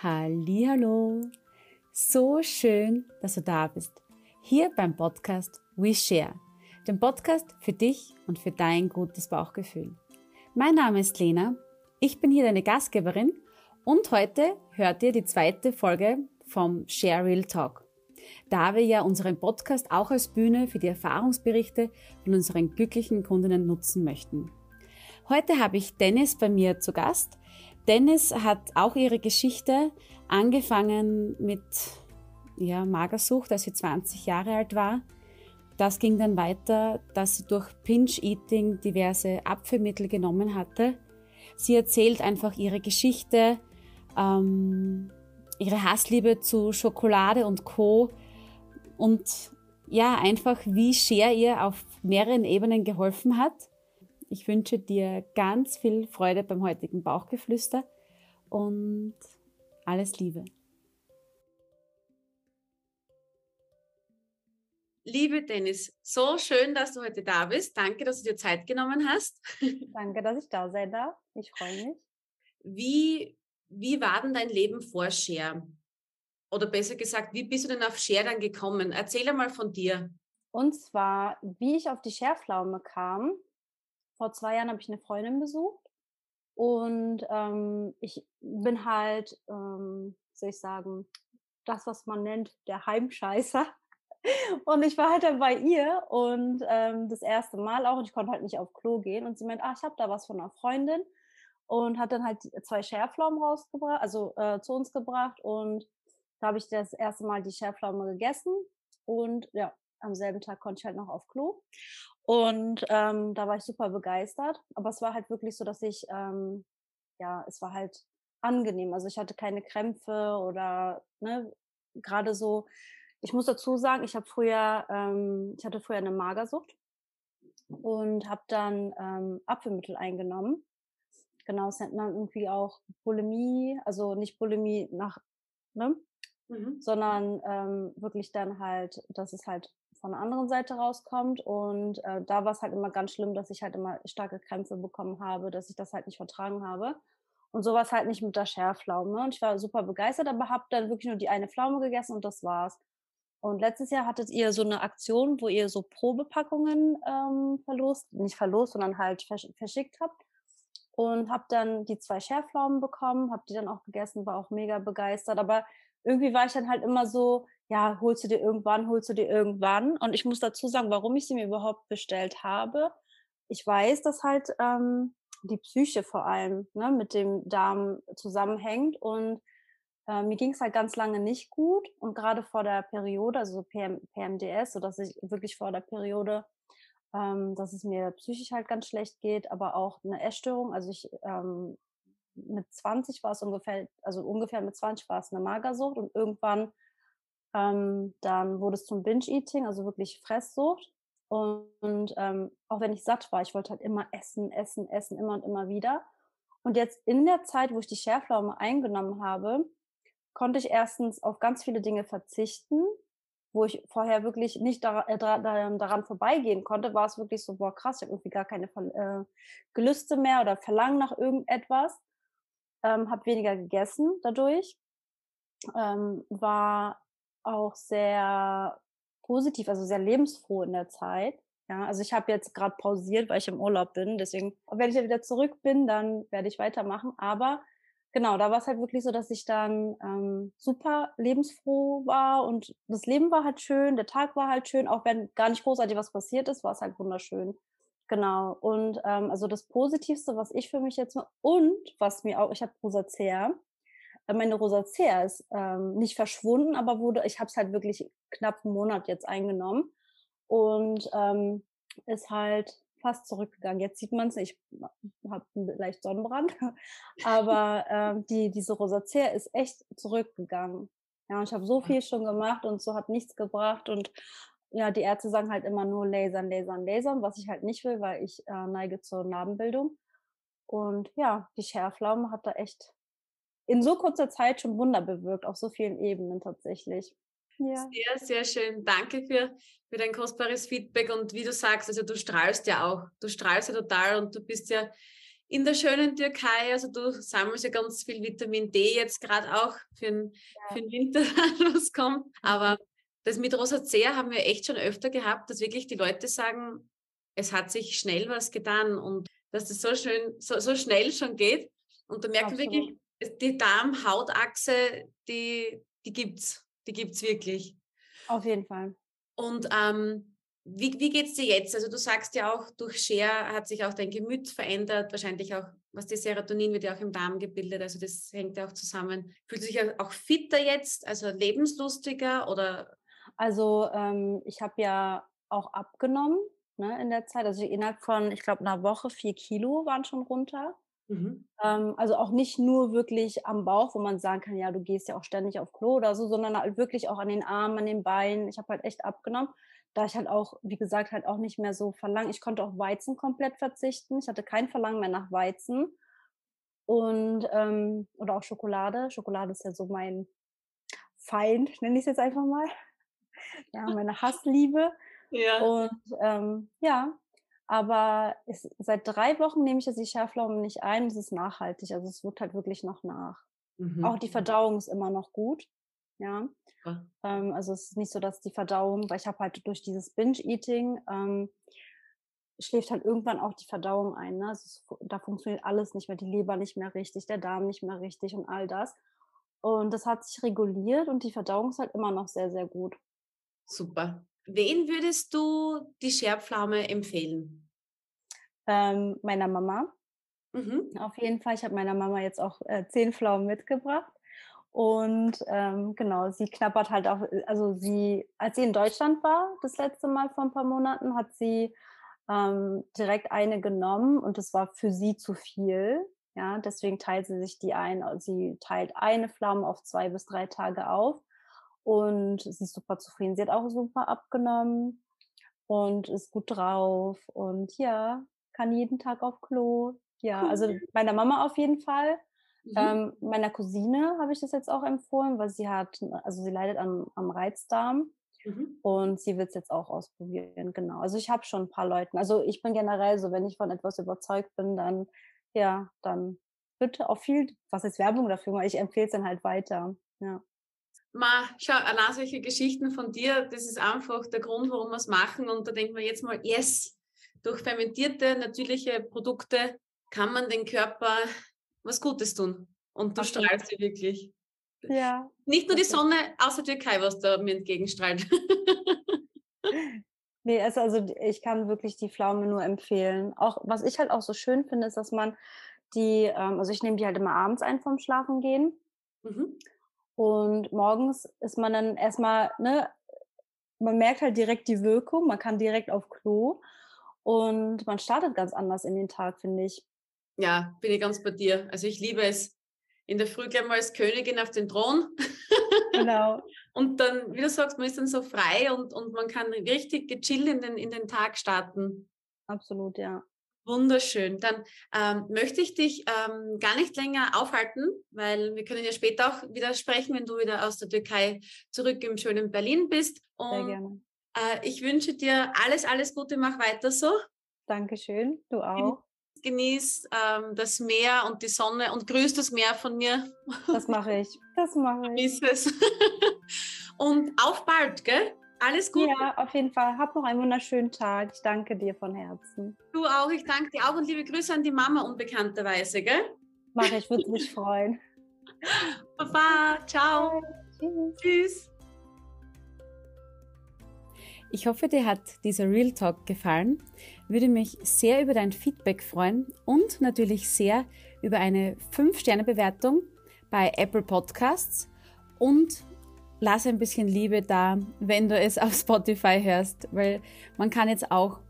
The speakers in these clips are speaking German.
Hallo, so schön, dass du da bist. Hier beim Podcast We Share, dem Podcast für dich und für dein gutes Bauchgefühl. Mein Name ist Lena, ich bin hier deine Gastgeberin und heute hört ihr die zweite Folge vom Share Real Talk. Da wir ja unseren Podcast auch als Bühne für die Erfahrungsberichte von unseren glücklichen Kundinnen nutzen möchten. Heute habe ich Dennis bei mir zu Gast. Dennis hat auch ihre Geschichte angefangen mit ja, Magersucht, als sie 20 Jahre alt war. Das ging dann weiter, dass sie durch Pinch-Eating diverse Abführmittel genommen hatte. Sie erzählt einfach ihre Geschichte, ähm, ihre Hassliebe zu Schokolade und Co. Und ja, einfach wie Cher ihr auf mehreren Ebenen geholfen hat. Ich wünsche dir ganz viel Freude beim heutigen Bauchgeflüster und alles Liebe. Liebe Dennis, so schön, dass du heute da bist. Danke, dass du dir Zeit genommen hast. Danke, dass ich da sein darf. Ich freue mich. Wie, wie war denn dein Leben vor Share? Oder besser gesagt, wie bist du denn auf Share dann gekommen? Erzähl einmal von dir. Und zwar, wie ich auf die Scherflaume kam, vor zwei Jahren habe ich eine Freundin besucht und ähm, ich bin halt, ähm, soll ich sagen, das, was man nennt, der Heimscheißer. Und ich war halt dann bei ihr und ähm, das erste Mal auch und ich konnte halt nicht auf Klo gehen und sie meint, ach, ich habe da was von einer Freundin und hat dann halt zwei Schärflaumen rausgebracht, also äh, zu uns gebracht und da habe ich das erste Mal die Schärflaume gegessen und ja, am selben Tag konnte ich halt noch auf Klo. Und ähm, da war ich super begeistert. Aber es war halt wirklich so, dass ich, ähm, ja, es war halt angenehm. Also ich hatte keine Krämpfe oder ne, gerade so. Ich muss dazu sagen, ich habe früher, ähm, ich hatte früher eine Magersucht und habe dann ähm, Apfelmittel eingenommen. Genau, es nennt man irgendwie auch Bulimie, also nicht Bulimie nach, ne? Mhm. sondern ähm, wirklich dann halt, dass es halt von der anderen Seite rauskommt. Und äh, da war es halt immer ganz schlimm, dass ich halt immer starke Krämpfe bekommen habe, dass ich das halt nicht vertragen habe. Und so war es halt nicht mit der Scherflaume. Und ich war super begeistert, aber habe dann wirklich nur die eine Pflaume gegessen und das war's. Und letztes Jahr hattet ihr so eine Aktion, wo ihr so Probepackungen ähm, verlost, nicht verlost, sondern halt versch verschickt habt. Und habe dann die zwei Scherflaumen bekommen, habe die dann auch gegessen, war auch mega begeistert. Aber irgendwie war ich dann halt immer so, ja, holst du dir irgendwann, holst du dir irgendwann. Und ich muss dazu sagen, warum ich sie mir überhaupt bestellt habe. Ich weiß, dass halt ähm, die Psyche vor allem ne, mit dem Darm zusammenhängt. Und äh, mir ging es halt ganz lange nicht gut. Und gerade vor der Periode, also PM, PMDS, so dass ich wirklich vor der Periode, ähm, dass es mir psychisch halt ganz schlecht geht, aber auch eine Essstörung. Also ich ähm, mit 20 war es ungefähr, also ungefähr mit 20 war es eine Magersucht und irgendwann ähm, dann wurde es zum Binge-Eating, also wirklich Fresssucht. Und, ähm, auch wenn ich satt war, ich wollte halt immer essen, essen, essen, immer und immer wieder. Und jetzt in der Zeit, wo ich die Schärflaume eingenommen habe, konnte ich erstens auf ganz viele Dinge verzichten, wo ich vorher wirklich nicht da, äh, daran, daran vorbeigehen konnte, war es wirklich so, boah krass, ich habe irgendwie gar keine äh, Gelüste mehr oder Verlangen nach irgendetwas ähm, habe weniger gegessen dadurch, ähm, war auch sehr positiv, also sehr lebensfroh in der Zeit. Ja, also ich habe jetzt gerade pausiert, weil ich im Urlaub bin. Deswegen, wenn ich ja wieder zurück bin, dann werde ich weitermachen. Aber genau, da war es halt wirklich so, dass ich dann ähm, super lebensfroh war und das Leben war halt schön, der Tag war halt schön, auch wenn gar nicht großartig was passiert ist, war es halt wunderschön. Genau. Und ähm, also das Positivste, was ich für mich jetzt und was mir auch, ich habe Rosacea. Meine Rosacea ist ähm, nicht verschwunden, aber wurde, ich habe es halt wirklich knapp einen Monat jetzt eingenommen und ähm, ist halt fast zurückgegangen. Jetzt sieht man es, ich habe leicht Sonnenbrand, aber ähm, die, diese Rosacea ist echt zurückgegangen. Ja, und ich habe so viel schon gemacht und so hat nichts gebracht und ja, die Ärzte sagen halt immer nur lasern, lasern, lasern, was ich halt nicht will, weil ich äh, neige zur Narbenbildung. Und ja, die Schärflaume hat da echt in so kurzer Zeit schon Wunder bewirkt, auf so vielen Ebenen tatsächlich. Ja. Sehr, sehr schön. Danke für, für dein kostbares Feedback. Und wie du sagst, also du strahlst ja auch. Du strahlst ja total und du bist ja in der schönen Türkei. Also du sammelst ja ganz viel Vitamin D jetzt gerade auch für den, ja. für den Winter, was kommt. Aber das mit Rosacea haben wir echt schon öfter gehabt, dass wirklich die Leute sagen, es hat sich schnell was getan und dass das so schön, so, so schnell schon geht. Und da merken wir wirklich, die Darm-Hautachse, die, die gibt's. Die gibt's wirklich. Auf jeden Fall. Und ähm, wie, wie geht es dir jetzt? Also du sagst ja auch, durch Share hat sich auch dein Gemüt verändert, wahrscheinlich auch, was die Serotonin wird ja auch im Darm gebildet, also das hängt ja auch zusammen. Fühlst du dich auch fitter jetzt, also lebenslustiger oder? Also ähm, ich habe ja auch abgenommen ne, in der Zeit, also innerhalb von, ich glaube, einer Woche vier Kilo waren schon runter. Mhm. Ähm, also auch nicht nur wirklich am Bauch, wo man sagen kann, ja, du gehst ja auch ständig auf Klo oder so, sondern halt wirklich auch an den Armen, an den Beinen. Ich habe halt echt abgenommen da ich halt auch, wie gesagt, halt auch nicht mehr so verlangen. Ich konnte auf Weizen komplett verzichten. Ich hatte kein Verlangen mehr nach Weizen. Und, ähm, oder auch Schokolade. Schokolade ist ja so mein Feind, nenne ich es jetzt einfach mal. Ja, meine Hassliebe. Ja. Und ähm, ja, aber es, seit drei Wochen nehme ich jetzt die Schärflaumen nicht ein. Es ist nachhaltig. Also es wirkt halt wirklich noch nach. Mhm. Auch die Verdauung ist immer noch gut. Ja. ja. Ähm, also es ist nicht so, dass die Verdauung, weil ich habe halt durch dieses Binge-Eating ähm, schläft halt irgendwann auch die Verdauung ein. Ne? Ist, da funktioniert alles nicht mehr, die Leber nicht mehr richtig, der Darm nicht mehr richtig und all das. Und das hat sich reguliert und die Verdauung ist halt immer noch sehr, sehr gut. Super. Wen würdest du die Scherpflaume empfehlen? Ähm, meiner Mama. Mhm. Auf jeden Fall. Ich habe meiner Mama jetzt auch äh, zehn Pflaumen mitgebracht. Und ähm, genau, sie knappert halt auch, äh, also sie, als sie in Deutschland war, das letzte Mal vor ein paar Monaten, hat sie ähm, direkt eine genommen und das war für sie zu viel. Ja, deswegen teilt sie sich die ein. Sie teilt eine Pflaume auf zwei bis drei Tage auf und sie ist super zufrieden. Sie hat auch super abgenommen und ist gut drauf und ja, kann jeden Tag auf Klo. Ja, also meiner Mama auf jeden Fall. Mhm. Ähm, meiner Cousine habe ich das jetzt auch empfohlen, weil sie hat, also sie leidet am, am Reizdarm. Mhm. Und sie wird es jetzt auch ausprobieren, genau. Also ich habe schon ein paar Leuten. Also ich bin generell so, wenn ich von etwas überzeugt bin, dann, ja, dann bitte auch viel, was ist Werbung dafür, ich empfehle es dann halt weiter. Ja. Ma, schau, allein solche Geschichten von dir, das ist einfach der Grund, warum wir es machen. Und da denken wir jetzt mal, yes, durch fermentierte, natürliche Produkte kann man den Körper was Gutes tun. Und du Absolut. strahlst sie wirklich. Ja. Nicht nur die Sonne aus der Türkei, was da mir entgegenstrahlt. nee, also, also ich kann wirklich die Pflaume nur empfehlen. Auch was ich halt auch so schön finde, ist, dass man die, ähm, also ich nehme die halt immer abends ein vom Schlafengehen. Mhm. Und morgens ist man dann erstmal, ne, man merkt halt direkt die Wirkung, man kann direkt auf Klo und man startet ganz anders in den Tag, finde ich. Ja, bin ich ganz bei dir. Also ich liebe es. In der Früh gleich mal als Königin auf den Thron. Genau. und dann, wie du sagst, man ist dann so frei und, und man kann richtig gechillt in den, in den Tag starten. Absolut, ja. Wunderschön. Dann ähm, möchte ich dich ähm, gar nicht länger aufhalten, weil wir können ja später auch wieder sprechen, wenn du wieder aus der Türkei zurück im schönen Berlin bist. Und, Sehr gerne. Äh, ich wünsche dir alles, alles Gute, mach weiter so. Dankeschön, du auch genieß ähm, das Meer und die Sonne und grüß das Meer von mir. Das mache ich. Das mache ich. es. und auf bald, gell? Alles Gute. Ja, auf jeden Fall. Hab noch einen wunderschönen Tag. Ich danke dir von Herzen. Du auch. Ich danke dir auch und liebe Grüße an die Mama unbekannterweise, gell? Mache ich, würde mich freuen. Baba, ciao. Tschüss. Tschüss. Ich hoffe, dir hat dieser Real Talk gefallen. Würde mich sehr über dein Feedback freuen und natürlich sehr über eine 5-Sterne-Bewertung bei Apple Podcasts und lass ein bisschen Liebe da, wenn du es auf Spotify hörst, weil man kann jetzt auch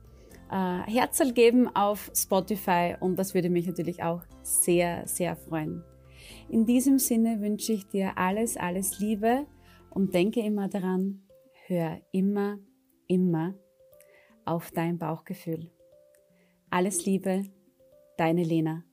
äh, Herzl geben auf Spotify und das würde mich natürlich auch sehr, sehr freuen. In diesem Sinne wünsche ich dir alles, alles Liebe und denke immer daran, hör immer immer auf dein Bauchgefühl. Alles Liebe, deine Lena.